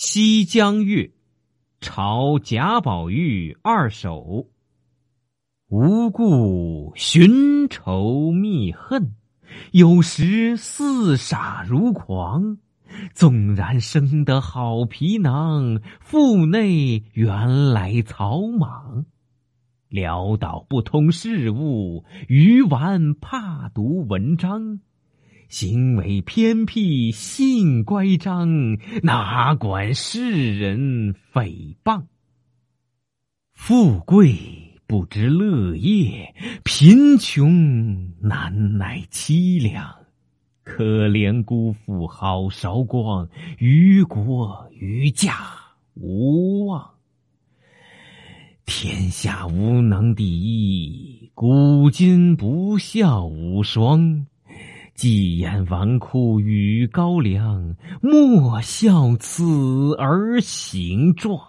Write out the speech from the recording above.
西江月·朝贾宝玉二首。无故寻仇觅恨，有时似傻如狂。纵然生得好皮囊，腹内原来草莽。潦倒不通事物，愚顽怕读文章。行为偏僻性乖张，哪管世人诽谤？富贵不知乐业，贫穷难耐凄凉。可怜辜负好韶光，于国于家无望。天下无能第一，古今不孝无双。既言纨绔与高粱，莫笑此儿形状。